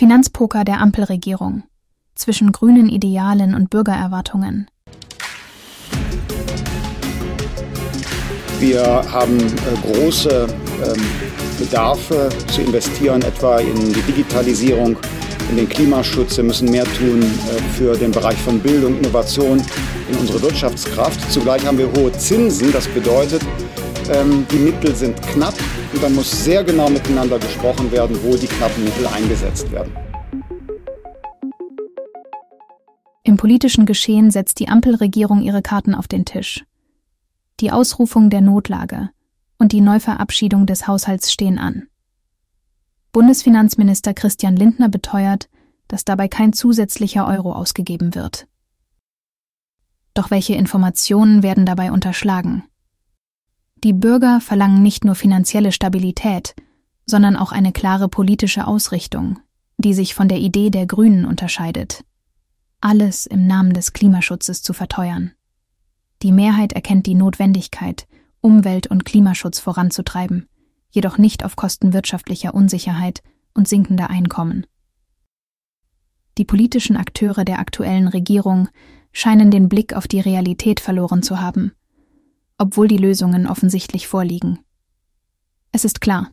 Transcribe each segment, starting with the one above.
Finanzpoker der Ampelregierung zwischen grünen Idealen und Bürgererwartungen. Wir haben äh, große ähm, Bedarfe zu investieren, etwa in die Digitalisierung, in den Klimaschutz. Wir müssen mehr tun äh, für den Bereich von Bildung, Innovation, in unsere Wirtschaftskraft. Zugleich haben wir hohe Zinsen. Das bedeutet, ähm, die Mittel sind knapp und dann muss sehr genau miteinander gesprochen werden, wo die knappen Mittel eingesetzt werden. Im politischen Geschehen setzt die Ampelregierung ihre Karten auf den Tisch. Die Ausrufung der Notlage und die Neuverabschiedung des Haushalts stehen an. Bundesfinanzminister Christian Lindner beteuert, dass dabei kein zusätzlicher Euro ausgegeben wird. Doch welche Informationen werden dabei unterschlagen? Die Bürger verlangen nicht nur finanzielle Stabilität, sondern auch eine klare politische Ausrichtung, die sich von der Idee der Grünen unterscheidet. Alles im Namen des Klimaschutzes zu verteuern. Die Mehrheit erkennt die Notwendigkeit, Umwelt- und Klimaschutz voranzutreiben, jedoch nicht auf Kosten wirtschaftlicher Unsicherheit und sinkender Einkommen. Die politischen Akteure der aktuellen Regierung scheinen den Blick auf die Realität verloren zu haben obwohl die Lösungen offensichtlich vorliegen. Es ist klar,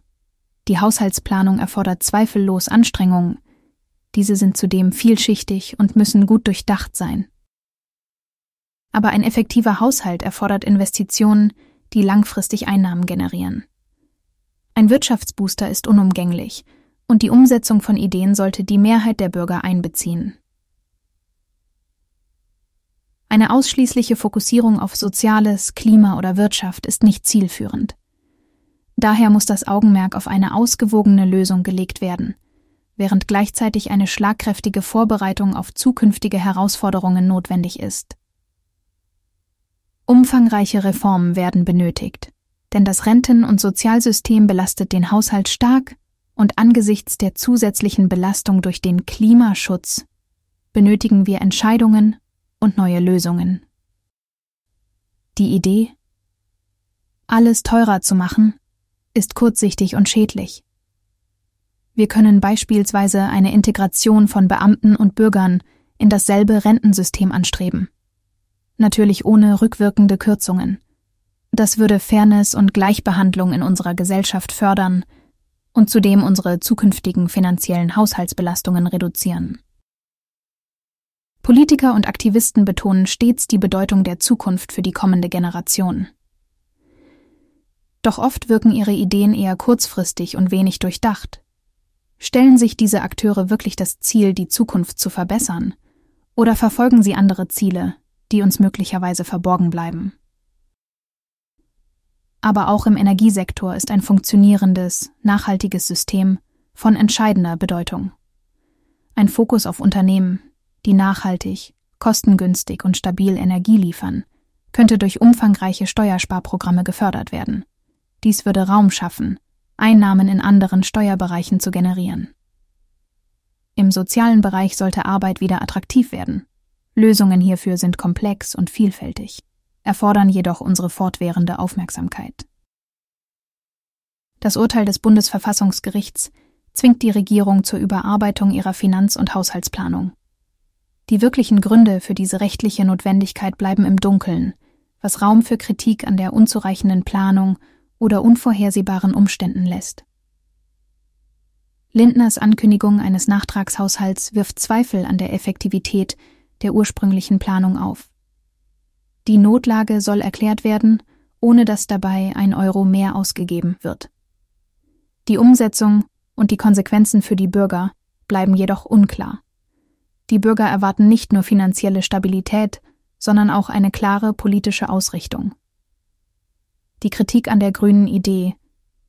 die Haushaltsplanung erfordert zweifellos Anstrengungen, diese sind zudem vielschichtig und müssen gut durchdacht sein. Aber ein effektiver Haushalt erfordert Investitionen, die langfristig Einnahmen generieren. Ein Wirtschaftsbooster ist unumgänglich, und die Umsetzung von Ideen sollte die Mehrheit der Bürger einbeziehen. Eine ausschließliche Fokussierung auf Soziales, Klima oder Wirtschaft ist nicht zielführend. Daher muss das Augenmerk auf eine ausgewogene Lösung gelegt werden, während gleichzeitig eine schlagkräftige Vorbereitung auf zukünftige Herausforderungen notwendig ist. Umfangreiche Reformen werden benötigt, denn das Renten- und Sozialsystem belastet den Haushalt stark und angesichts der zusätzlichen Belastung durch den Klimaschutz benötigen wir Entscheidungen und neue Lösungen. Die Idee, alles teurer zu machen, ist kurzsichtig und schädlich. Wir können beispielsweise eine Integration von Beamten und Bürgern in dasselbe Rentensystem anstreben. Natürlich ohne rückwirkende Kürzungen. Das würde Fairness und Gleichbehandlung in unserer Gesellschaft fördern und zudem unsere zukünftigen finanziellen Haushaltsbelastungen reduzieren. Politiker und Aktivisten betonen stets die Bedeutung der Zukunft für die kommende Generation. Doch oft wirken ihre Ideen eher kurzfristig und wenig durchdacht. Stellen sich diese Akteure wirklich das Ziel, die Zukunft zu verbessern? Oder verfolgen sie andere Ziele, die uns möglicherweise verborgen bleiben? Aber auch im Energiesektor ist ein funktionierendes, nachhaltiges System von entscheidender Bedeutung. Ein Fokus auf Unternehmen, die nachhaltig, kostengünstig und stabil Energie liefern, könnte durch umfangreiche Steuersparprogramme gefördert werden. Dies würde Raum schaffen, Einnahmen in anderen Steuerbereichen zu generieren. Im sozialen Bereich sollte Arbeit wieder attraktiv werden. Lösungen hierfür sind komplex und vielfältig, erfordern jedoch unsere fortwährende Aufmerksamkeit. Das Urteil des Bundesverfassungsgerichts zwingt die Regierung zur Überarbeitung ihrer Finanz- und Haushaltsplanung. Die wirklichen Gründe für diese rechtliche Notwendigkeit bleiben im Dunkeln, was Raum für Kritik an der unzureichenden Planung oder unvorhersehbaren Umständen lässt. Lindners Ankündigung eines Nachtragshaushalts wirft Zweifel an der Effektivität der ursprünglichen Planung auf. Die Notlage soll erklärt werden, ohne dass dabei ein Euro mehr ausgegeben wird. Die Umsetzung und die Konsequenzen für die Bürger bleiben jedoch unklar. Die Bürger erwarten nicht nur finanzielle Stabilität, sondern auch eine klare politische Ausrichtung. Die Kritik an der grünen Idee,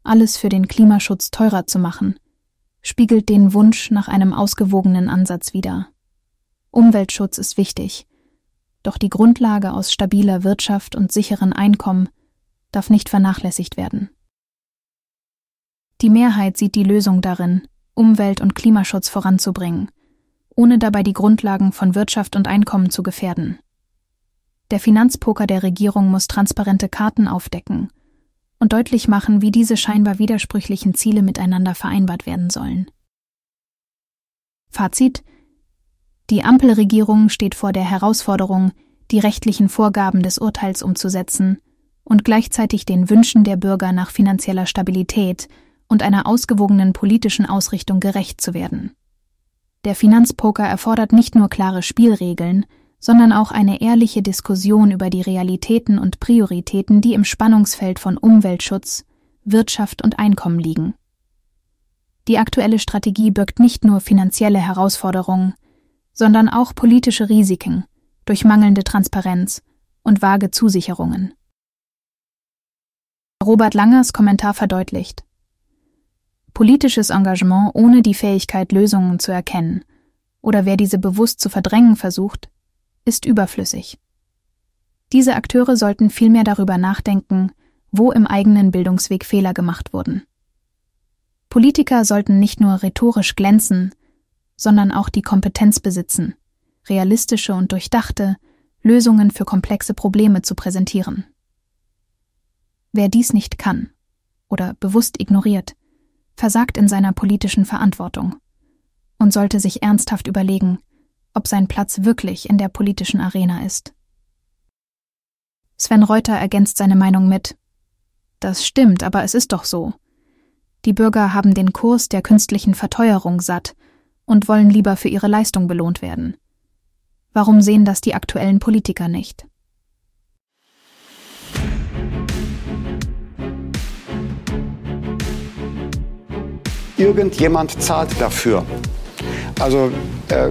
alles für den Klimaschutz teurer zu machen, spiegelt den Wunsch nach einem ausgewogenen Ansatz wider. Umweltschutz ist wichtig, doch die Grundlage aus stabiler Wirtschaft und sicheren Einkommen darf nicht vernachlässigt werden. Die Mehrheit sieht die Lösung darin, Umwelt- und Klimaschutz voranzubringen ohne dabei die Grundlagen von Wirtschaft und Einkommen zu gefährden. Der Finanzpoker der Regierung muss transparente Karten aufdecken und deutlich machen, wie diese scheinbar widersprüchlichen Ziele miteinander vereinbart werden sollen. Fazit Die Ampelregierung steht vor der Herausforderung, die rechtlichen Vorgaben des Urteils umzusetzen und gleichzeitig den Wünschen der Bürger nach finanzieller Stabilität und einer ausgewogenen politischen Ausrichtung gerecht zu werden. Der Finanzpoker erfordert nicht nur klare Spielregeln, sondern auch eine ehrliche Diskussion über die Realitäten und Prioritäten, die im Spannungsfeld von Umweltschutz, Wirtschaft und Einkommen liegen. Die aktuelle Strategie birgt nicht nur finanzielle Herausforderungen, sondern auch politische Risiken durch mangelnde Transparenz und vage Zusicherungen. Robert Langers Kommentar verdeutlicht. Politisches Engagement ohne die Fähigkeit, Lösungen zu erkennen, oder wer diese bewusst zu verdrängen versucht, ist überflüssig. Diese Akteure sollten vielmehr darüber nachdenken, wo im eigenen Bildungsweg Fehler gemacht wurden. Politiker sollten nicht nur rhetorisch glänzen, sondern auch die Kompetenz besitzen, realistische und durchdachte Lösungen für komplexe Probleme zu präsentieren. Wer dies nicht kann oder bewusst ignoriert, versagt in seiner politischen Verantwortung und sollte sich ernsthaft überlegen, ob sein Platz wirklich in der politischen Arena ist. Sven Reuter ergänzt seine Meinung mit Das stimmt, aber es ist doch so. Die Bürger haben den Kurs der künstlichen Verteuerung satt und wollen lieber für ihre Leistung belohnt werden. Warum sehen das die aktuellen Politiker nicht? Irgendjemand zahlt dafür. Also äh,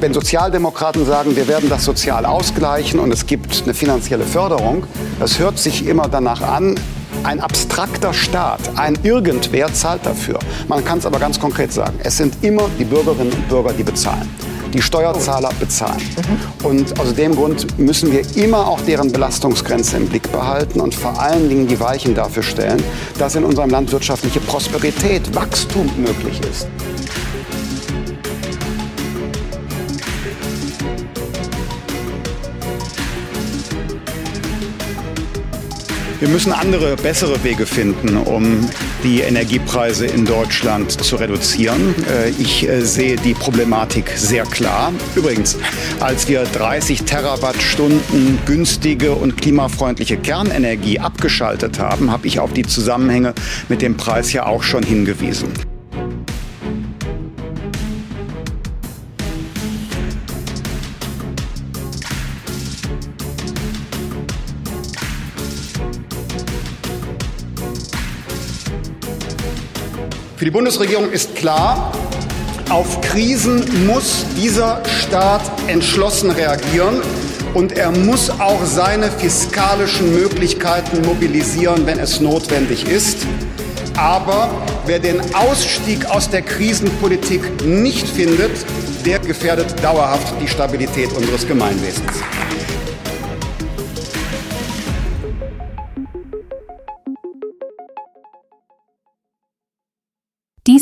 wenn Sozialdemokraten sagen, wir werden das sozial ausgleichen und es gibt eine finanzielle Förderung, das hört sich immer danach an, ein abstrakter Staat, ein Irgendwer zahlt dafür. Man kann es aber ganz konkret sagen, es sind immer die Bürgerinnen und Bürger, die bezahlen. Die Steuerzahler bezahlen. Und aus dem Grund müssen wir immer auch deren Belastungsgrenze im Blick behalten und vor allen Dingen die Weichen dafür stellen, dass in unserem Land wirtschaftliche Prosperität, Wachstum möglich ist. Wir müssen andere, bessere Wege finden, um die Energiepreise in Deutschland zu reduzieren. Äh, ich äh, sehe die Problematik sehr klar. Übrigens, als wir 30 Terawattstunden günstige und klimafreundliche Kernenergie abgeschaltet haben, habe ich auf die Zusammenhänge mit dem Preis ja auch schon hingewiesen. Für die Bundesregierung ist klar, auf Krisen muss dieser Staat entschlossen reagieren und er muss auch seine fiskalischen Möglichkeiten mobilisieren, wenn es notwendig ist. Aber wer den Ausstieg aus der Krisenpolitik nicht findet, der gefährdet dauerhaft die Stabilität unseres Gemeinwesens.